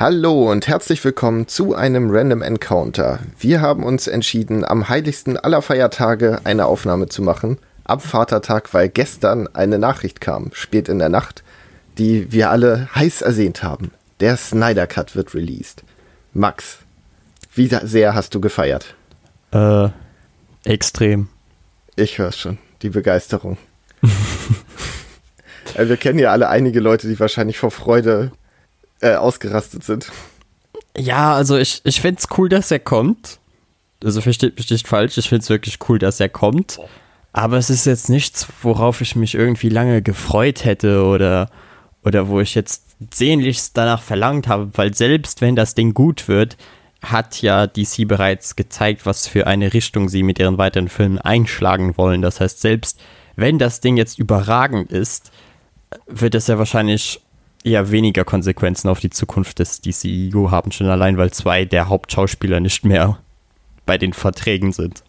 Hallo und herzlich willkommen zu einem Random Encounter. Wir haben uns entschieden, am heiligsten aller Feiertage eine Aufnahme zu machen. Ab Vatertag, weil gestern eine Nachricht kam, spät in der Nacht, die wir alle heiß ersehnt haben. Der Snyder Cut wird released. Max, wie sehr hast du gefeiert? Äh, extrem. Ich höre schon, die Begeisterung. wir kennen ja alle einige Leute, die wahrscheinlich vor Freude äh, ausgerastet sind. Ja, also ich, ich finde es cool, dass er kommt. Also versteht mich nicht falsch, ich finde es wirklich cool, dass er kommt. Aber es ist jetzt nichts, worauf ich mich irgendwie lange gefreut hätte oder, oder wo ich jetzt sehnlichst danach verlangt habe, weil selbst wenn das Ding gut wird, hat ja DC bereits gezeigt, was für eine Richtung sie mit ihren weiteren Filmen einschlagen wollen. Das heißt, selbst wenn das Ding jetzt überragend ist, wird es ja wahrscheinlich eher weniger Konsequenzen auf die Zukunft des DCEU haben, schon allein, weil zwei der Hauptschauspieler nicht mehr bei den Verträgen sind.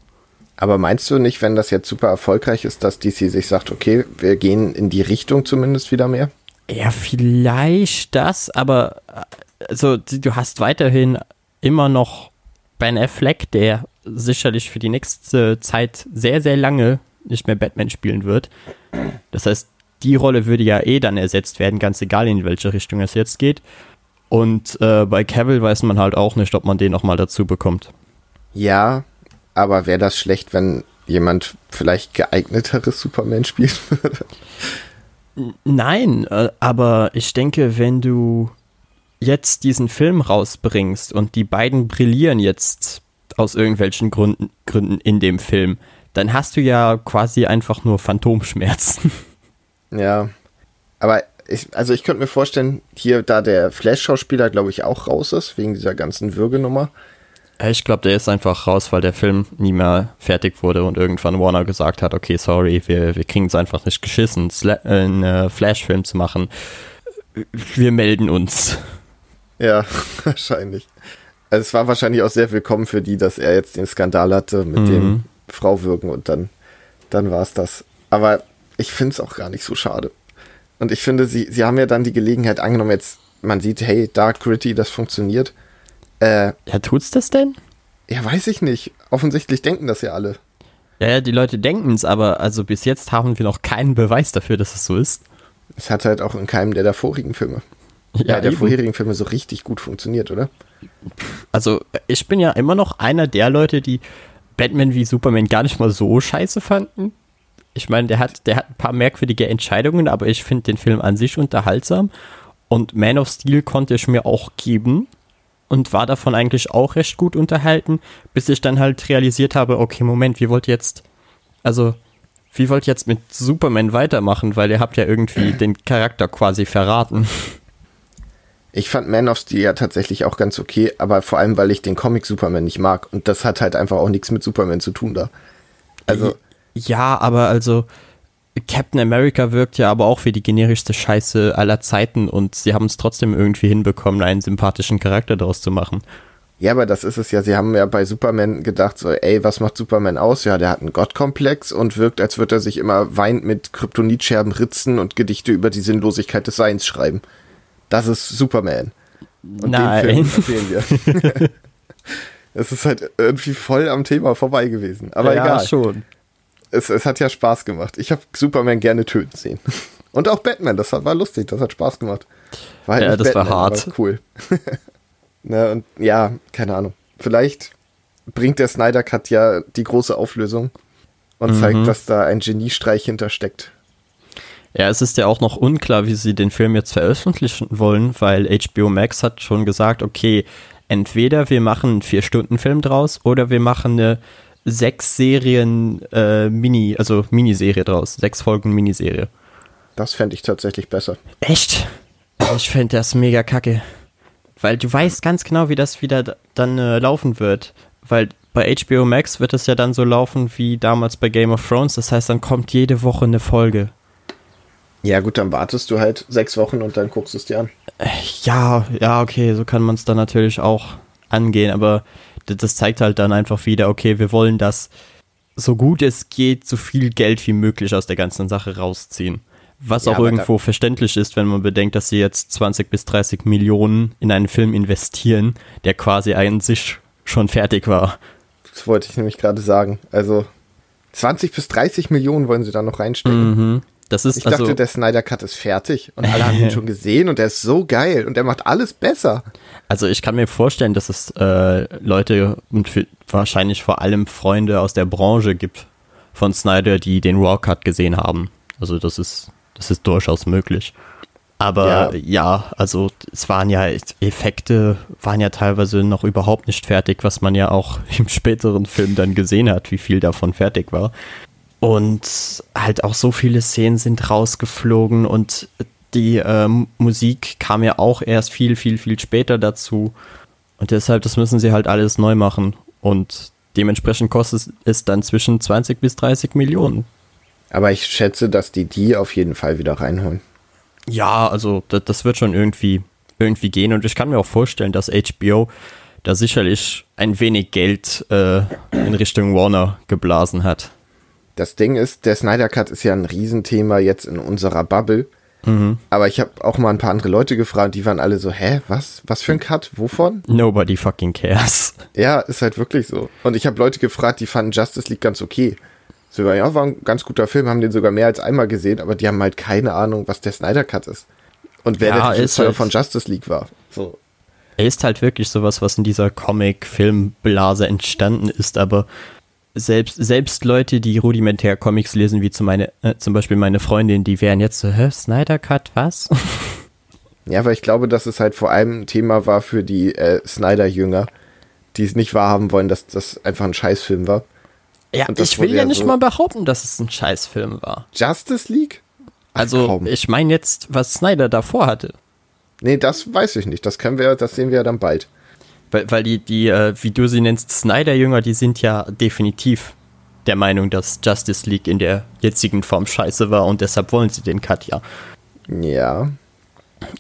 Aber meinst du nicht, wenn das jetzt super erfolgreich ist, dass DC sich sagt, okay, wir gehen in die Richtung zumindest wieder mehr? Ja, vielleicht das, aber also du hast weiterhin immer noch Ben Affleck, der sicherlich für die nächste Zeit sehr, sehr lange nicht mehr Batman spielen wird. Das heißt, die Rolle würde ja eh dann ersetzt werden, ganz egal in welche Richtung es jetzt geht. Und äh, bei Cavill weiß man halt auch nicht, ob man den nochmal dazu bekommt. Ja, aber wäre das schlecht, wenn jemand vielleicht geeigneteres Superman spielen würde? Nein, äh, aber ich denke, wenn du jetzt diesen Film rausbringst und die beiden brillieren jetzt aus irgendwelchen Gründen, Gründen in dem Film, dann hast du ja quasi einfach nur Phantomschmerzen. Ja. Aber ich, also ich könnte mir vorstellen, hier, da der Flash-Schauspieler, glaube ich, auch raus ist, wegen dieser ganzen Würgenummer. Ich glaube, der ist einfach raus, weil der Film nie mehr fertig wurde und irgendwann Warner gesagt hat, okay, sorry, wir, wir kriegen es einfach nicht geschissen, einen äh, Flash-Film zu machen. Wir melden uns. Ja, wahrscheinlich. Also es war wahrscheinlich auch sehr willkommen für die, dass er jetzt den Skandal hatte mit mhm. dem Frau würgen und dann, dann war es das. Aber ich finde es auch gar nicht so schade. Und ich finde, sie, sie haben ja dann die Gelegenheit angenommen, jetzt, man sieht, hey, Dark Gritty, das funktioniert. Äh, ja, tut's das denn? Ja, weiß ich nicht. Offensichtlich denken das ja alle. Ja, ja die Leute denken es, aber also bis jetzt haben wir noch keinen Beweis dafür, dass es so ist. Es hat halt auch in keinem der davorigen Filme. Ja, ja der eben. vorherigen Filme so richtig gut funktioniert, oder? Also, ich bin ja immer noch einer der Leute, die Batman wie Superman gar nicht mal so scheiße fanden ich meine, der hat, der hat ein paar merkwürdige Entscheidungen, aber ich finde den Film an sich unterhaltsam. Und Man of Steel konnte ich mir auch geben und war davon eigentlich auch recht gut unterhalten, bis ich dann halt realisiert habe, okay, Moment, wie wollt ihr jetzt, also, wie wollt ihr jetzt mit Superman weitermachen, weil ihr habt ja irgendwie den Charakter quasi verraten. Ich fand Man of Steel ja tatsächlich auch ganz okay, aber vor allem, weil ich den Comic Superman nicht mag und das hat halt einfach auch nichts mit Superman zu tun da. Also. Ja, aber also Captain America wirkt ja aber auch wie die generischste Scheiße aller Zeiten und sie haben es trotzdem irgendwie hinbekommen, einen sympathischen Charakter daraus zu machen. Ja, aber das ist es ja. Sie haben ja bei Superman gedacht, so, ey, was macht Superman aus? Ja, der hat einen Gottkomplex und wirkt, als würde er sich immer weint mit Kryptonitscherben ritzen und Gedichte über die Sinnlosigkeit des Seins schreiben. Das ist Superman. Und Nein. Den Film wir. es ist halt irgendwie voll am Thema vorbei gewesen. Aber ja, egal. schon es, es hat ja Spaß gemacht. Ich habe Superman gerne töten sehen. Und auch Batman, das war lustig, das hat Spaß gemacht. War halt ja, das Batman, war hart. War cool. Na, und ja, keine Ahnung. Vielleicht bringt der Snyder Cut ja die große Auflösung und mhm. zeigt, dass da ein Geniestreich hintersteckt. Ja, es ist ja auch noch unklar, wie sie den Film jetzt veröffentlichen wollen, weil HBO Max hat schon gesagt, okay, entweder wir machen einen Vier-Stunden-Film draus oder wir machen eine sechs Serien äh, Mini, also Miniserie draus. Sechs Folgen Miniserie. Das fände ich tatsächlich besser. Echt? Ich fände das mega kacke. Weil du weißt ganz genau, wie das wieder dann äh, laufen wird. Weil bei HBO Max wird es ja dann so laufen wie damals bei Game of Thrones. Das heißt, dann kommt jede Woche eine Folge. Ja, gut, dann wartest du halt sechs Wochen und dann guckst du es dir an. Äh, ja, ja, okay, so kann man es dann natürlich auch angehen. Aber das zeigt halt dann einfach wieder, okay, wir wollen das so gut es geht, so viel Geld wie möglich aus der ganzen Sache rausziehen. Was Ja, auch irgendwo verständlich ist, wenn man bedenkt, dass sie jetzt 20 bis 30 Millionen in einen Film investieren, der quasi an sich schon fertig war. Das wollte ich nämlich gerade sagen. Also 20 bis 30 Millionen wollen sie da noch reinstecken. Mhm. Das ist Ich also, dachte, der Snyder Cut ist fertig und alle haben ihn schon gesehen und der ist so geil und der macht alles besser. also ich kann mir vorstellen, dass es äh, Leute und für, wahrscheinlich vor allem Freunde aus der Branche gibt von Snyder, die den Raw Cut gesehen haben. Also das ist, das ist durchaus möglich. Aber Ja. ja. also es waren ja Effekte, waren ja teilweise noch überhaupt nicht fertig, was man ja auch im späteren Film dann gesehen hat, wie viel davon fertig war. Und halt auch so viele Szenen sind rausgeflogen und die ähm, Musik kam ja auch erst viel, viel, viel später dazu. Und deshalb, das müssen sie halt alles neu machen. Und dementsprechend kostet es dann zwischen 20 bis 30 Millionen. Aber ich schätze, dass die die auf jeden Fall wieder reinholen. Ja, also das, das wird schon irgendwie, irgendwie gehen. Und ich kann mir auch vorstellen, dass HBO da sicherlich ein wenig Geld äh, in Richtung Warner geblasen hat. Das Ding ist, der Snyder Cut ist ja ein Riesenthema jetzt in unserer Bubble. Mhm. Aber ich habe auch mal ein paar andere Leute gefragt, die waren alle so, hä, was? Was für ein Cut? Wovon? Nobody fucking cares. Ja, ist halt wirklich so. Und ich habe Leute gefragt, die fanden Justice League ganz okay. Sogar, ja, war ein ganz guter Film, haben den sogar mehr als einmal gesehen, aber die haben halt keine Ahnung, was der Snyder Cut ist. Und wer Ja, der Regisseur halt- von Justice League war. So. Er ist halt wirklich sowas, was in dieser Comic-Film-Blase entstanden ist, aber selbst, selbst Leute, die rudimentär Comics lesen, wie zum, meine, äh, zum Beispiel meine Freundin, die wären jetzt so, hä, Snyder Cut, was? Ja, weil ich glaube, dass es halt vor allem ein Thema war für die äh, Snyder-Jünger, die es nicht wahrhaben wollen, dass das einfach ein Scheißfilm war. ja, ich will ja ja nicht so- mal behaupten, dass es ein Scheißfilm war. Justice League? Ach, Also, komm. ich meine jetzt, was Snyder davor hatte. Nee, das weiß ich nicht. Das können wir, das sehen wir ja dann bald. Weil, weil die, die äh, wie du sie nennst, Snyder-Jünger, die sind ja definitiv der Meinung, dass Justice League in der jetzigen Form scheiße war und deshalb wollen sie den Cut ja. Ja.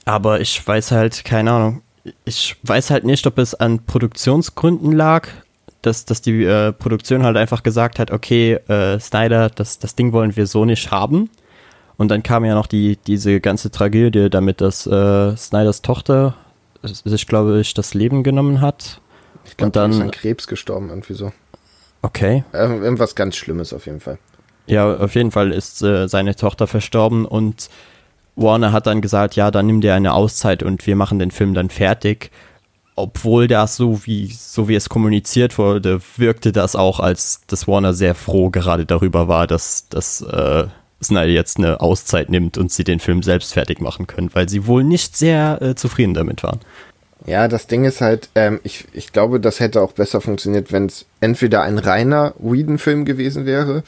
Aber ich weiß halt, keine Ahnung, ich weiß halt nicht, ob es an Produktionsgründen lag, dass, dass die äh, Produktion halt einfach gesagt hat, okay, äh, Snyder, das, das Ding wollen wir so nicht haben. Und dann kam ja noch die, diese ganze Tragödie damit, dass äh, Snyders Tochter sich, glaube ich, das Leben genommen hat. Ich glaube, dann ist an Krebs gestorben, irgendwie so. Okay. Äh, irgendwas ganz Schlimmes auf jeden Fall. Ja, auf jeden Fall ist äh, seine Tochter verstorben und Warner hat dann gesagt, ja, dann nimm dir eine Auszeit und wir machen den Film dann fertig. Obwohl das so wie, so wie es kommuniziert wurde, wirkte das auch, als dass Warner sehr froh gerade darüber war, dass, dass äh, Snyder jetzt eine Auszeit nimmt und sie den Film selbst fertig machen können, weil sie wohl nicht sehr äh, zufrieden damit waren. Ja, das Ding ist halt, ähm, ich, ich glaube, das hätte auch besser funktioniert, wenn es entweder ein reiner Whedon-Film gewesen wäre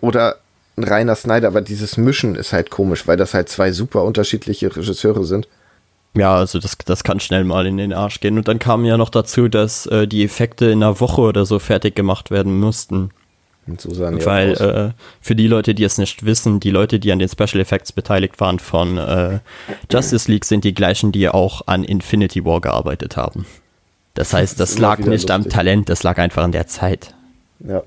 oder ein reiner Snyder, aber dieses Mischen ist halt komisch, weil das halt zwei super unterschiedliche Regisseure sind. Ja, also das, das kann schnell mal in den Arsch gehen. Und dann kam ja noch dazu, dass äh, die Effekte in einer Woche oder so fertig gemacht werden mussten. Und so sahen Weil äh, für die Leute, die es nicht wissen, die Leute, die an den Special Effects beteiligt waren von äh, Justice League, sind die gleichen, die auch an Infinity War gearbeitet haben. Das heißt, Das das lag nicht am lustig. Talent, das lag einfach an der Zeit. Ja.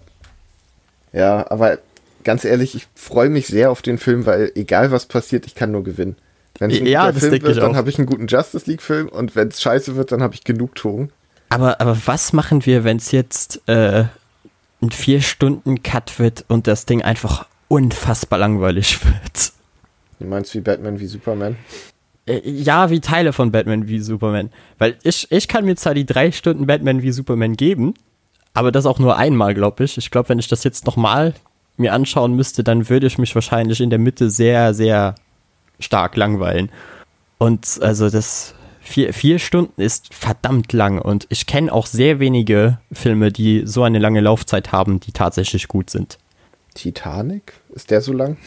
Ja, aber ganz ehrlich, ich freue mich sehr auf den Film, weil egal was passiert, ich kann nur gewinnen. Wenn es ein Ja, guter das Film wird, dann habe ich einen guten Justice League-Film und wenn es scheiße wird, dann habe ich Genugtuung. Aber, aber was machen wir, wenn es jetzt äh, ein Vier-Stunden-Cut wird und das Ding einfach unfassbar langweilig wird? Du meinst wie Batman, wie Superman? Äh, Ja, wie Teile von Batman wie Superman. Weil ich, ich kann mir zwar die drei Stunden Batman wie Superman geben, aber das auch nur einmal, glaube ich. Ich glaube, wenn ich das jetzt nochmal mir anschauen müsste, dann würde ich mich wahrscheinlich in der Mitte sehr, sehr stark langweilen. Und also das vier, vier Stunden ist verdammt lang und ich kenne auch sehr wenige Filme, die so eine lange Laufzeit haben, die tatsächlich gut sind. Titanic? Ist der so lang?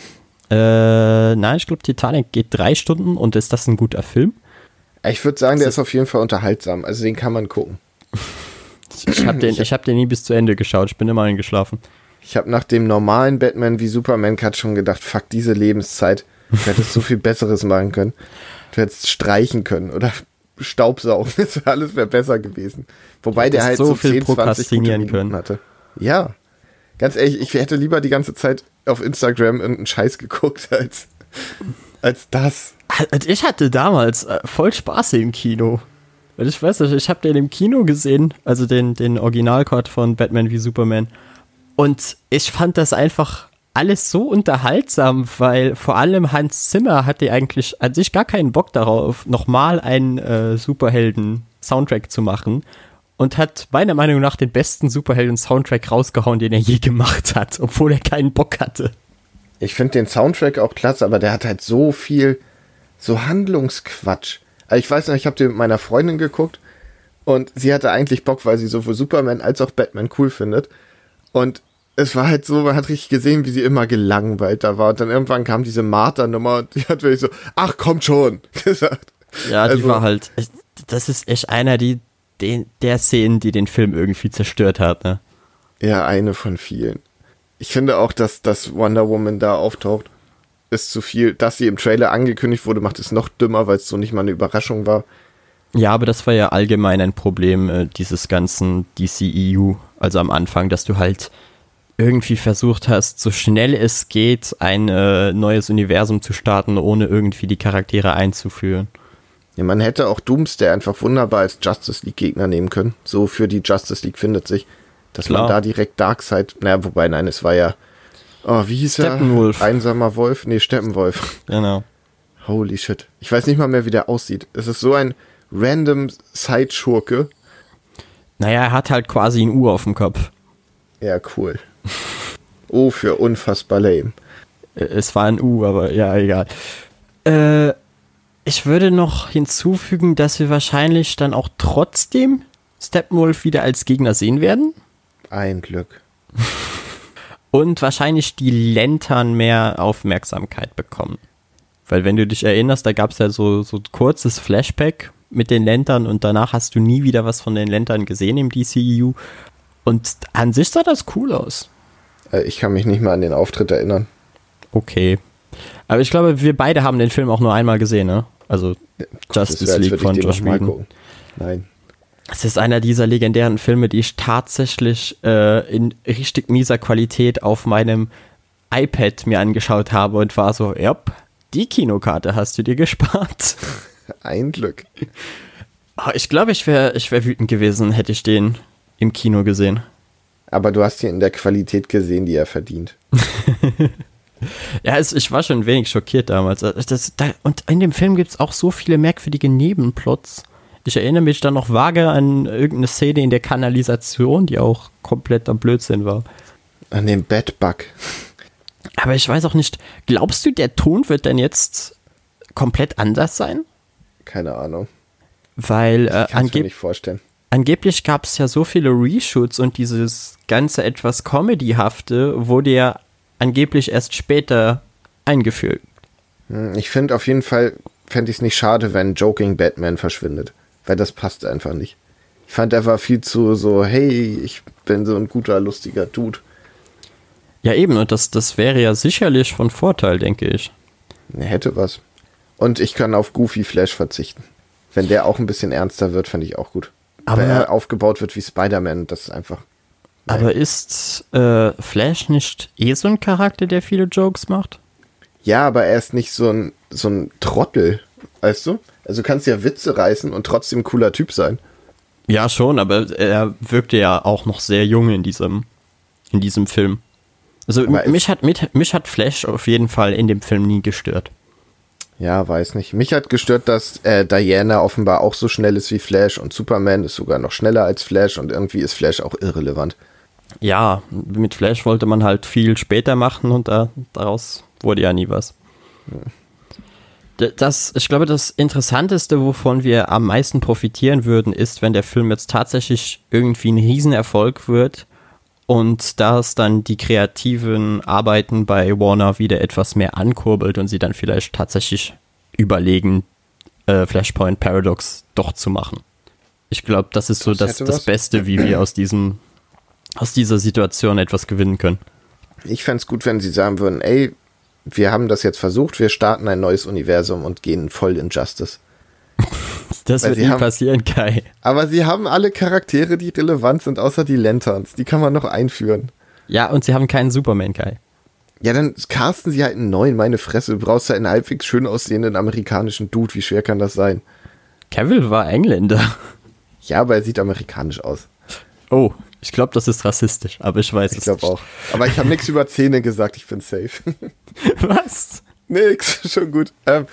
Äh, nein, ich glaube, Titanic geht drei Stunden und ist das ein guter Film? Ich würde sagen, der ist auf jeden Fall unterhaltsam. Also den kann man gucken. Ich habe den, ich hab den nie bis zu Ende geschaut. Ich bin immer eingeschlafen. Ich habe nach dem normalen Batman wie Superman Cut schon gedacht, fuck diese Lebenszeit. Du hättest so viel Besseres machen können. Du hättest streichen können oder Staubsaugen. Das alles wäre besser gewesen. Wobei der halt so, so viel 10, 20 gute prokrastinieren können. hatte. Ja. Ganz ehrlich, ich hätte lieber die ganze Zeit auf Instagram irgendeinen Scheiß geguckt, als als das. Ich hatte damals äh, voll Spaß im Kino. Ich weiß nicht, ich habe den im Kino gesehen, also den, den Originalcode von Batman wie Superman. Und ich fand das einfach alles so unterhaltsam, weil vor allem Hans Zimmer hatte eigentlich an sich gar keinen Bock darauf, nochmal einen äh, Superhelden-Soundtrack zu machen und hat meiner Meinung nach den besten Superhelden-Soundtrack rausgehauen, den er je gemacht hat, obwohl er keinen Bock hatte. Ich finde den Soundtrack auch klasse, aber der hat halt so viel, so Handlungsquatsch. Also ich weiß noch, ich habe den mit meiner Freundin geguckt und sie hatte eigentlich Bock, weil sie sowohl Superman als auch Batman cool findet. Und es war halt so, man hat richtig gesehen, wie sie immer gelangweilt da war. Und dann irgendwann kam diese Martha-Nummer und die hat wirklich so, ach, kommt schon, gesagt. Ja, die also, war halt, das ist echt einer die, den, der Szenen, die den Film irgendwie zerstört hat, ne? Ja, eine von vielen. Ich finde auch, dass, dass Wonder Woman da auftaucht, ist zu viel. Dass sie im Trailer angekündigt wurde, macht es noch dümmer, weil es so nicht mal eine Überraschung war. Ja, aber das war ja allgemein ein Problem äh, dieses ganzen DCEU, also am Anfang, dass du halt irgendwie versucht hast, so schnell es geht, ein äh, neues Universum zu starten, ohne irgendwie die Charaktere einzuführen. Ja, man hätte auch Doomsday einfach wunderbar als Justice League Gegner nehmen können. So für die Justice League findet sich, dass Klar. man da direkt Darkseid, naja, wobei, nein, es war ja, oh, wie hieß er? Einsamer Wolf? Nee, Steppenwolf. Genau. Holy shit. Ich weiß nicht mal mehr, wie der aussieht. Es ist so ein random Side-Schurke. Naja, er hat halt quasi ein U auf dem Kopf. Ja, cool. Oh, für unfassbar lame. Äh, es war ein U, aber ja, egal. Äh, ich würde noch hinzufügen, dass wir wahrscheinlich dann auch trotzdem Steppenwolf wieder als Gegner sehen werden. Ein Glück. Und wahrscheinlich die Lantern mehr Aufmerksamkeit bekommen. Weil wenn du dich erinnerst, da gab es ja so, so ein kurzes Flashback mit den Lantern und danach hast du nie wieder was von den Lantern gesehen im DCEU. Und an sich sah das cool aus. Äh, ich kann mich nicht mehr an den Auftritt erinnern. Okay. Aber ich glaube, wir beide haben den Film auch nur einmal gesehen, ne? Also Justice League von Josh Whedon. Nein. Es ist einer dieser legendären Filme, die ich tatsächlich äh, in richtig mieser Qualität auf meinem iPad mir angeschaut habe und war so, ja, die Kinokarte hast du dir gespart. Ein Glück. Oh, ich glaube, ich wäre ich wär wütend gewesen, hätte ich den im Kino gesehen. Aber du hast ihn in der Qualität gesehen, die er verdient. ja, es, ich war schon ein wenig schockiert damals. Äh, das, da, und in dem Film gibt es auch so viele merkwürdige Nebenplots. Ich erinnere mich dann noch vage an irgendeine Szene in der Kanalisation, die auch komplett am Blödsinn war. An den Bedbug. Aber ich weiß auch nicht, glaubst du, der Ton wird denn jetzt komplett anders sein? Keine Ahnung. Weil äh, ich kann mir nicht vorstellen angeblich gab es ja so viele Reshoots und dieses ganze etwas Comedyhafte wurde ja angeblich erst später eingeführt. Hm, ich finde auf jeden Fall, fände ich es nicht schade, wenn Joking Batman verschwindet. Weil das passt einfach nicht. Ich fand, er war viel zu so, hey, ich bin so ein guter, lustiger Dude. Ja, eben, und das, das wäre ja sicherlich von Vorteil, denke ich. Er hätte was. Und ich kann auf Goofy Flash verzichten. Wenn der auch ein bisschen ernster wird, fände ich auch gut. Aber er aufgebaut wird wie Spider-Man, das ist einfach. Nein. Aber ist äh, Flash nicht eh so ein Charakter, der viele Jokes macht? Ja, aber er ist nicht so ein, so ein Trottel, weißt du? Also du kannst ja Witze reißen und trotzdem ein cooler Typ sein. Ja, schon, aber er wirkte ja auch noch sehr jung in diesem, in diesem Film. Also mich hat, mich, mich hat Flash auf jeden Fall in dem Film nie gestört. Ja, weiß nicht. Mich hat gestört, dass äh, Diana offenbar auch so schnell ist wie Flash und Superman ist sogar noch schneller als Flash und irgendwie ist Flash auch irrelevant. Ja, mit Flash wollte man halt viel später machen und da, daraus wurde ja nie was. Das, ich glaube, das Interessanteste, wovon wir am meisten profitieren würden, ist, wenn der Film jetzt tatsächlich irgendwie ein Riesenerfolg wird und da es dann die kreativen Arbeiten bei Warner wieder etwas mehr ankurbelt und sie dann vielleicht tatsächlich überlegen, äh, Flashpoint Paradox doch zu machen. Ich glaube, das ist so das, das, das Beste, wie wir aus diesem aus dieser Situation etwas gewinnen können. Ich fände es gut, wenn sie sagen würden, ey, wir haben das jetzt versucht, wir starten ein neues Universum und gehen voll in Justice. Das Weil wird nie haben, passieren, Kai. Aber sie haben alle Charaktere, die relevant sind, außer die Lanterns. Die kann man noch einführen. Ja, und sie haben keinen Superman, Kai. Ja, dann casten sie halt einen neuen, meine Fresse. Du brauchst ja einen halbwegs schön aussehenden amerikanischen Dude. Wie schwer kann das sein? Cavill war Engländer. Ja, aber er sieht amerikanisch aus. Oh, ich glaube, das ist rassistisch, aber ich weiß Ich es glaube nicht. auch. Aber ich habe nichts über Zähne gesagt, ich bin safe. Was? nix, schon gut. Ähm,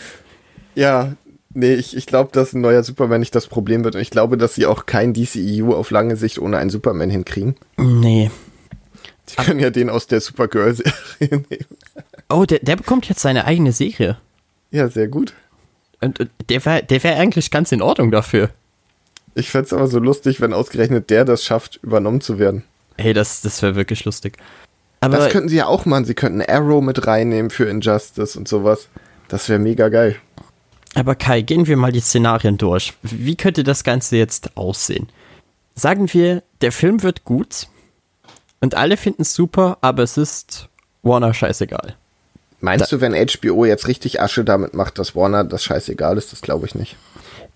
ja, nee, ich, ich glaube, dass ein neuer Superman nicht das Problem wird. Und ich glaube, dass sie auch kein DCEU auf lange Sicht ohne einen Superman hinkriegen. Nee. Sie können ja den aus der Supergirl-Serie nehmen. Oh, der, der bekommt jetzt seine eigene Serie. Ja, sehr gut. Und äh, der wäre der wär eigentlich ganz in Ordnung dafür. Ich fänd's aber so lustig, wenn ausgerechnet der das schafft, übernommen zu werden. Hey, das, das wäre wirklich lustig. Aber das könnten sie ja auch machen. Sie könnten Arrow mit reinnehmen für Injustice und sowas. Das wäre mega geil. Aber Kai, gehen wir mal die Szenarien durch. Wie könnte das Ganze jetzt aussehen? Sagen wir, der Film wird gut und alle finden es super, aber es ist Warner scheißegal. Meinst du, wenn HBO jetzt richtig Asche damit macht, dass Warner das scheißegal ist? Das glaube ich nicht.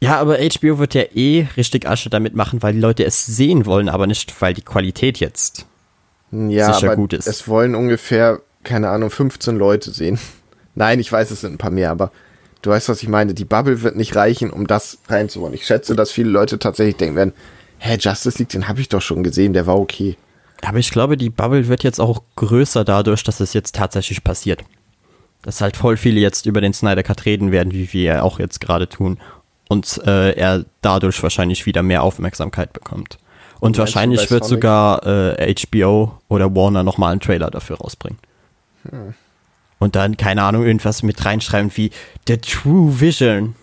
Ja, aber HBO wird ja eh richtig Asche damit machen, weil die Leute es sehen wollen, aber nicht, weil die Qualität jetzt. Ja, Sicher gut ist. es wollen ungefähr, keine Ahnung, 15 Leute sehen. Nein, ich weiß, es sind ein paar mehr, aber du weißt, was ich meine. Die Bubble wird nicht reichen, um das reinzuholen. Ich schätze, dass viele Leute tatsächlich denken werden, hä, Justice League, den habe ich doch schon gesehen, der war okay. Aber ich glaube, die Bubble wird jetzt auch größer dadurch, dass es jetzt tatsächlich passiert. Dass halt voll viele jetzt über den Snyder Cut reden werden, wie wir auch jetzt gerade tun. Und äh, er dadurch wahrscheinlich wieder mehr Aufmerksamkeit bekommt. Und du wahrscheinlich wird Sonic? sogar äh, HBO oder Warner nochmal einen Trailer dafür rausbringen. Hm. Und dann, keine Ahnung, irgendwas mit reinschreiben wie The True Vision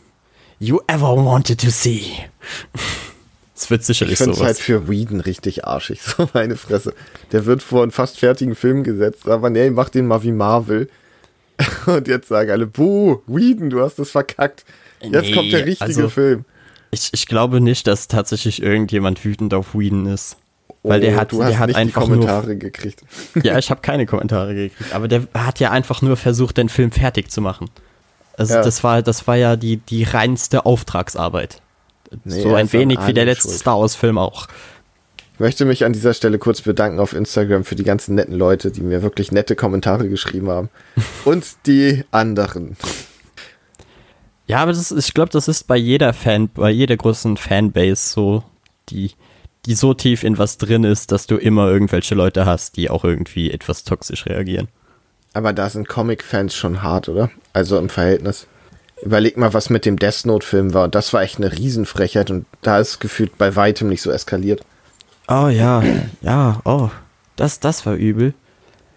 you ever wanted to see. Es wird Ich sicherlich finde es sowas. halt für Whedon richtig arschig, so meine Fresse. Der wird vor einen fast fertigen Film gesetzt, aber nee, mach den mal wie Marvel. Und jetzt sagen alle, buh, Whedon, du hast es verkackt. Jetzt Nee, kommt der richtige also- Film. Ich, ich glaube nicht, dass tatsächlich irgendjemand wütend auf Whedon ist. Weil der Oh, hat, du hast der hat einfach die nur. Kommentare gekriegt. Ja, ich habe keine Kommentare gekriegt. Aber der hat ja einfach nur versucht, den Film fertig zu machen. Also Ja. das war, das war ja die, die reinste Auftragsarbeit. Nee, so ein wenig wie der letzte schuld. Star Wars-Film auch. Ich möchte mich an dieser Stelle kurz bedanken auf Instagram für die ganzen netten Leute, die mir wirklich nette Kommentare geschrieben haben. Und die anderen. Ja, aber das, ist- ich glaube, das ist bei jeder Fan, bei jeder großen Fanbase so, die, die so tief in was drin ist, dass du immer irgendwelche Leute hast, die auch irgendwie etwas toxisch reagieren. Aber da sind Comic-Fans schon hart, oder? Also im Verhältnis. Überleg mal, was mit dem Death Note-Film war. Das war echt eine Riesenfrechheit. Und da ist gefühlt bei weitem nicht so eskaliert. Oh ja, ja, oh, das, das war übel.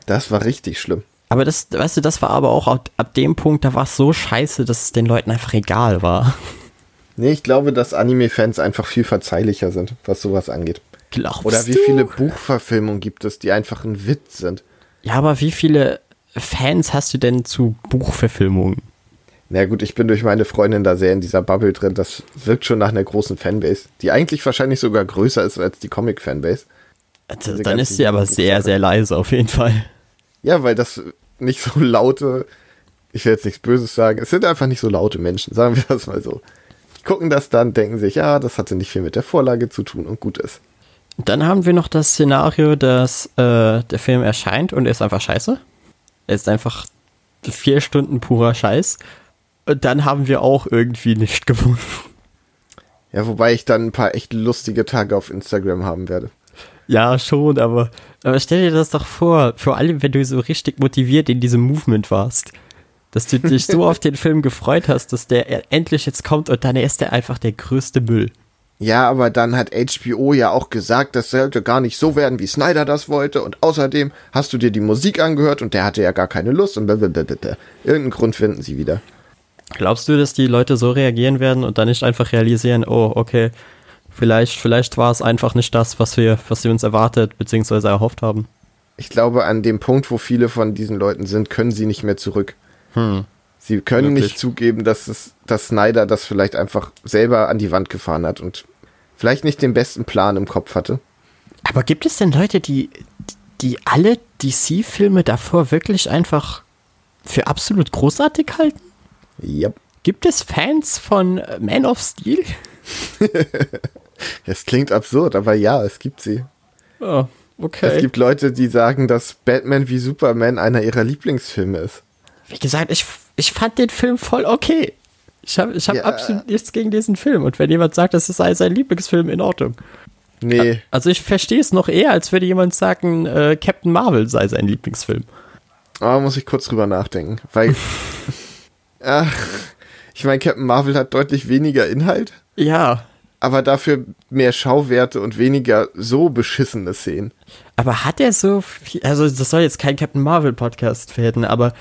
Das war richtig schlimm. Aber das, weißt du, das war aber auch ab, ab dem Punkt, da war es so scheiße, dass es den Leuten einfach egal war. Nee, ich glaube, dass Anime-Fans einfach viel verzeihlicher sind, was sowas angeht. Glaubst Oder wie du? viele Buchverfilmungen gibt es, die einfach ein Witz sind. Ja, aber wie viele Fans hast du denn zu Buchverfilmungen? Na gut, ich bin durch meine Freundin da sehr in dieser Bubble drin. Das wirkt schon nach einer großen Fanbase, die eigentlich wahrscheinlich sogar größer ist als die Comic-Fanbase. Also, dann ist sie aber sehr, sehr leise auf jeden Fall. Ja, weil das nicht so laute, ich will jetzt nichts Böses sagen, es sind einfach nicht so laute Menschen, sagen wir das mal so. Die gucken das dann, denken sich, ja, das hatte nicht viel mit der Vorlage zu tun und gut ist. Dann haben wir noch das Szenario, dass äh, der Film erscheint und er ist einfach scheiße. Er ist einfach vier Stunden purer Scheiß. Und dann haben wir auch irgendwie nicht gewonnen. Ja, wobei ich dann ein paar echt lustige Tage auf Instagram haben werde. Ja, schon, aber, aber stell dir das doch vor, vor allem wenn du so richtig motiviert in diesem Movement warst, dass du dich so auf den Film gefreut hast, dass der endlich jetzt kommt und dann ist der einfach der größte Müll. Ja, aber dann hat HBO ja auch gesagt, das sollte gar nicht so werden, wie Snyder das wollte. Und außerdem hast du dir die Musik angehört und der hatte ja gar keine Lust und blablabla. Irgendeinen Grund finden sie wieder. Glaubst du, dass die Leute so reagieren werden und dann nicht einfach realisieren, oh, okay, vielleicht, vielleicht war es einfach nicht das, was wir, was wir uns erwartet bzw. erhofft haben? Ich glaube, an dem Punkt, wo viele von diesen Leuten sind, können sie nicht mehr zurück. Hm. Sie können Wirklich? nicht zugeben, dass, es, dass Snyder das vielleicht einfach selber an die Wand gefahren hat und vielleicht nicht den besten Plan im Kopf hatte. Aber gibt es denn Leute, die, die alle DC-Filme davor wirklich einfach für absolut großartig halten? Ja. Gibt es Fans von Man of Steel? Es klingt absurd, aber ja, es gibt sie. Ja, okay. Es gibt Leute, die sagen, dass Batman wie Superman einer ihrer Lieblingsfilme ist. Wie gesagt, ich, ich fand den Film voll okay. Ich habe ich hab Ja. absolut nichts gegen diesen Film. Und wenn jemand sagt, das sei sein Lieblingsfilm, in Ordnung. Nee, Also ich verstehe es noch eher, als würde jemand sagen, äh, Captain Marvel sei sein Lieblingsfilm. aber muss ich kurz drüber nachdenken. Weil, ach, ich meine, Captain Marvel hat deutlich weniger Inhalt, Ja, aber dafür mehr Schauwerte und weniger so beschissene Szenen. aber hat er so viel, also das soll jetzt kein Captain Marvel Podcast werden, aber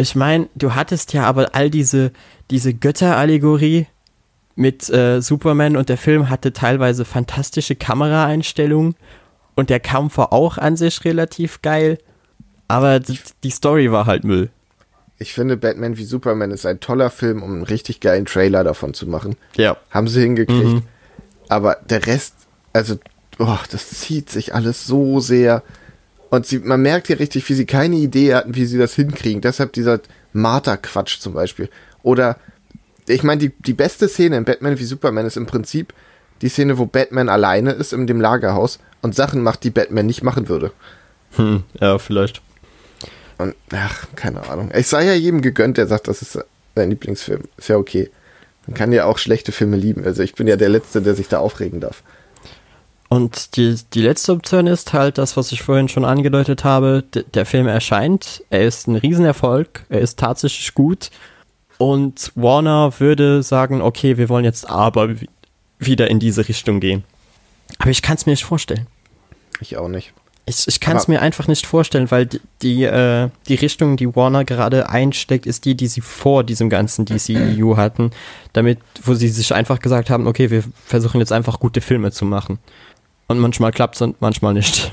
ich meine, du hattest ja aber all diese, diese Götterallegorie mit äh, Superman und der Film hatte teilweise fantastische Kameraeinstellungen und der Kampf war auch an sich relativ geil, aber die, die Story war halt Müll. Ich finde, Batman wie Superman ist ein toller Film, um einen richtig geilen Trailer davon zu machen. Ja. Haben sie hingekriegt. Mhm. Aber der Rest, also, oh, das zieht sich alles so sehr. Und sie, man merkt hier richtig, wie sie keine Idee hatten, wie sie das hinkriegen. Deshalb dieser Martha-Quatsch zum Beispiel. Oder, ich meine, die, die beste Szene in Batman wie Superman ist im Prinzip die Szene, wo Batman alleine ist in dem Lagerhaus und Sachen macht, die Batman nicht machen würde. Hm, ja, vielleicht. Und, ach, keine Ahnung. Es sei ja jedem gegönnt, der sagt, das ist sein Lieblingsfilm. Ist ja okay. Man kann ja auch schlechte Filme lieben. Also ich bin ja der Letzte, der sich da aufregen darf. Und die, die letzte Option ist halt das, was ich vorhin schon angedeutet habe. D der Film erscheint, er ist ein Riesenerfolg, er ist tatsächlich gut. Und Warner würde sagen, okay, wir wollen jetzt aber wi- wieder in diese Richtung gehen. Aber ich kann es mir nicht vorstellen. Ich auch nicht. Ich, ich kann es mir einfach nicht vorstellen, weil die, die, äh, die Richtung, die Warner gerade einsteckt, ist die, die sie vor diesem ganzen DCEU hatten. Damit, wo sie sich einfach gesagt haben, okay, wir versuchen jetzt einfach gute Filme zu machen. Und manchmal klappt es und manchmal nicht.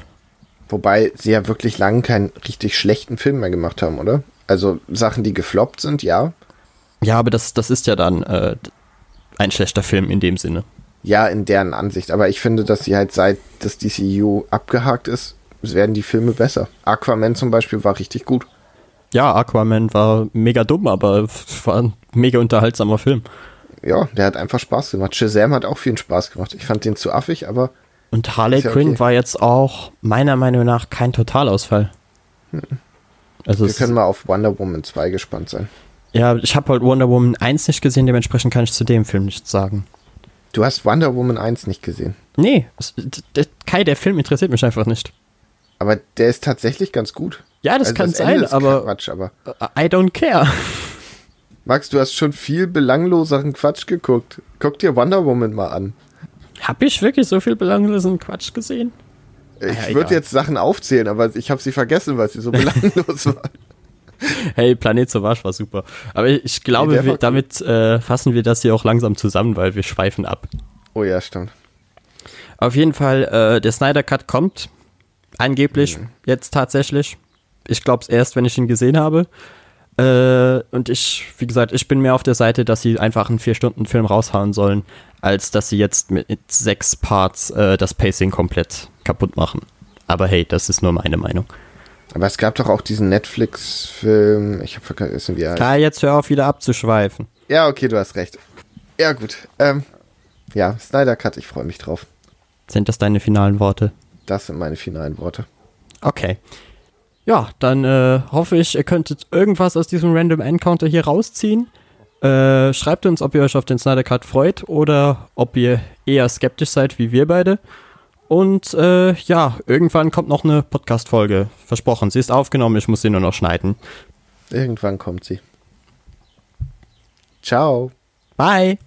Wobei sie ja wirklich lange keinen richtig schlechten Film mehr gemacht haben, oder? Also Sachen, die gefloppt sind, ja. Ja, aber das, das ist ja dann äh, ein schlechter Film in dem Sinne. Ja, in deren Ansicht. Aber ich finde, dass sie halt seit das DCU abgehakt ist, werden die Filme besser. Aquaman zum Beispiel war richtig gut. Ja, Aquaman war mega dumm, aber es war ein mega unterhaltsamer Film. Ja, der hat einfach Spaß gemacht. Shazam hat auch viel Spaß gemacht. Ich fand den zu affig, aber Und Harley ja Quinn okay. war jetzt auch meiner Meinung nach kein Totalausfall. Also wir können mal auf Wonder Woman 2 gespannt sein. ja, ich habe halt Wonder Woman 1 nicht gesehen, dementsprechend kann ich zu dem Film nichts sagen. Du hast Wonder Woman 1 nicht gesehen. Nee, Kai, der Film interessiert mich einfach nicht. Aber der ist tatsächlich ganz gut. Ja, das Also kann Ende sein, aber Quatsch, aber. I don't care. Max, du hast schon viel belangloseren Quatsch geguckt. Guck dir Wonder Woman mal an. Hab ich wirklich so viel belanglosen Quatsch gesehen? Ich Ja, würde jetzt Sachen aufzählen, aber ich habe sie vergessen, weil sie so belanglos war. Hey, Planet Sauvage war super. Aber ich glaube, war wir, damit äh, fassen wir das hier auch langsam zusammen, weil wir schweifen ab. Oh ja, stimmt. Auf jeden Fall, äh, der Snyder Cut kommt. Angeblich, jetzt tatsächlich. Ich glaube es erst, wenn ich ihn gesehen habe. Äh, und ich, wie gesagt, ich bin mehr auf der Seite, dass sie einfach einen 4-Stunden-Film raushauen sollen, als dass sie jetzt mit sechs Parts äh, das Pacing komplett kaputt machen. Aber hey, das ist nur meine Meinung. Aber es gab doch auch diesen Netflix-Film. Ich habe vergessen, wie er heißt. Klar, jetzt hör auf, wieder abzuschweifen. Ja, okay, du hast recht. Ja, gut. Ähm, ja, Snyder Cut, ich freue mich drauf. Sind das deine finalen Worte? Das sind meine finalen Worte. Okay. Ja, dann äh, hoffe ich, ihr könntet irgendwas aus diesem Random Encounter hier rausziehen. Äh, schreibt uns, ob ihr euch auf den Snyder Cut freut oder ob ihr eher skeptisch seid wie wir beide. Und äh, ja, irgendwann kommt noch eine Podcast-Folge. Versprochen, sie ist aufgenommen, ich muss sie nur noch schneiden. Irgendwann kommt sie. Ciao. Bye!